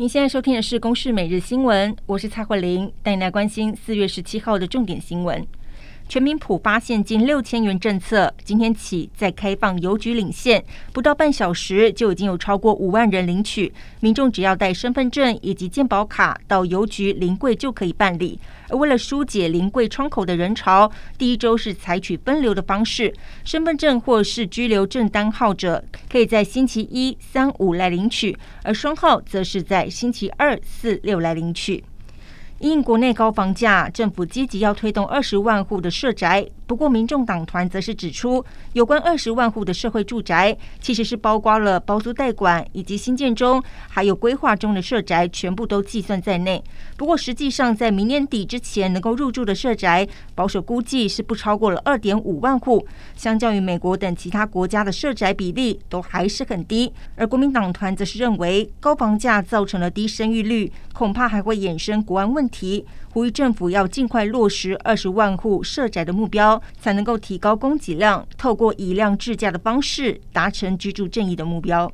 您现在收听的是《公视每日新闻》，我是蔡慧玲，带你来关心四月十七号的重点新闻。全民普发现金六千元政策今天起在开放邮局领现，不到半小时就已经有超过五万人领取。民众只要带身份证以及健保卡到邮局临柜就可以办理。而为了疏解临柜窗口的人潮，第一周是采取分流的方式，身份证或是居留证单号者可以在星期一、三、五来领取，而双号则是在星期二、四、六来领取。因国内高房价，政府积极要推动二十万户的社宅。不过，民众党团则是指出，有关二十万户的社会住宅，其实是包括了包租代管以及新建中还有规划中的社宅，全部都计算在内。不过，实际上在明年底之前能够入住的社宅，保守估计是不超过了二点五万户。相较于美国等其他国家的社宅比例，都还是很低。而国民党团则是认为，高房价造成了低生育率，恐怕还会衍生国安问题。呼吁政府要尽快落实二十万户社宅的目标，才能够提高供给量，透过以量制价的方式达成居住正义的目标。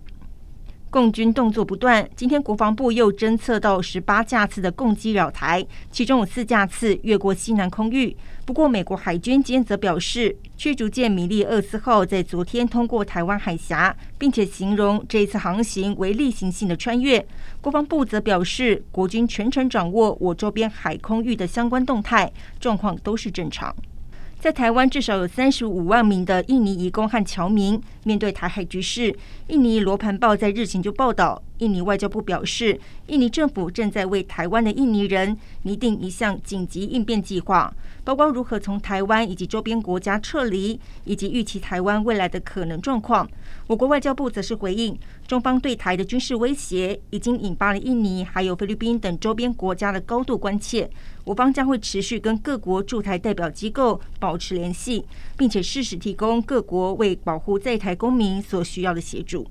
共军动作不断，今天国防部又侦测到十八架次的共机扰台，其中有四架次越过西南空域。不过，美国海军今天则表示，驱逐舰米利厄斯号在昨天通过台湾海峡，并且形容这一次航行为例行性的穿越。国防部则表示，国军全程掌握我周边海空域的相关动态，状况都是正常。在台湾，至少有三十五万名的印尼移工和侨民。面对台海局势，印尼罗盘报在日前就报道，印尼外交部表示，印尼政府正在为台湾的印尼人拟定一项紧急应变计划，包括如何从台湾以及周边国家撤离，以及预期台湾未来的可能状况。我国外交部则是回应，中方对台的军事威胁已经引发了印尼还有菲律宾等周边国家的高度关切。我方将会持续跟各国驻台代表机构保持联系，并且适时提供各国为保护在台公民所需要的协助。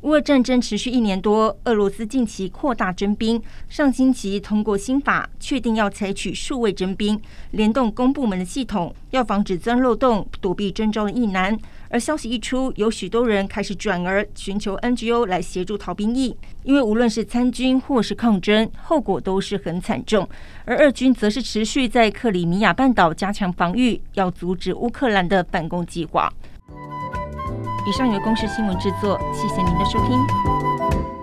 乌俄战争持续一年多，俄罗斯近期扩大征兵，上星期通过新法，确定要采取数位征兵，联动公部门的系统，要防止钻漏洞、躲避征召的意难。而消息一出，有许多人开始转而寻求 NGO 来协助逃兵役，因为无论是参军或是抗争，后果都是很惨重。而俄军则是持续在克里米亚半岛加强防御，要阻止乌克兰的反攻计划。以上由公式新闻制作，谢谢您的收听。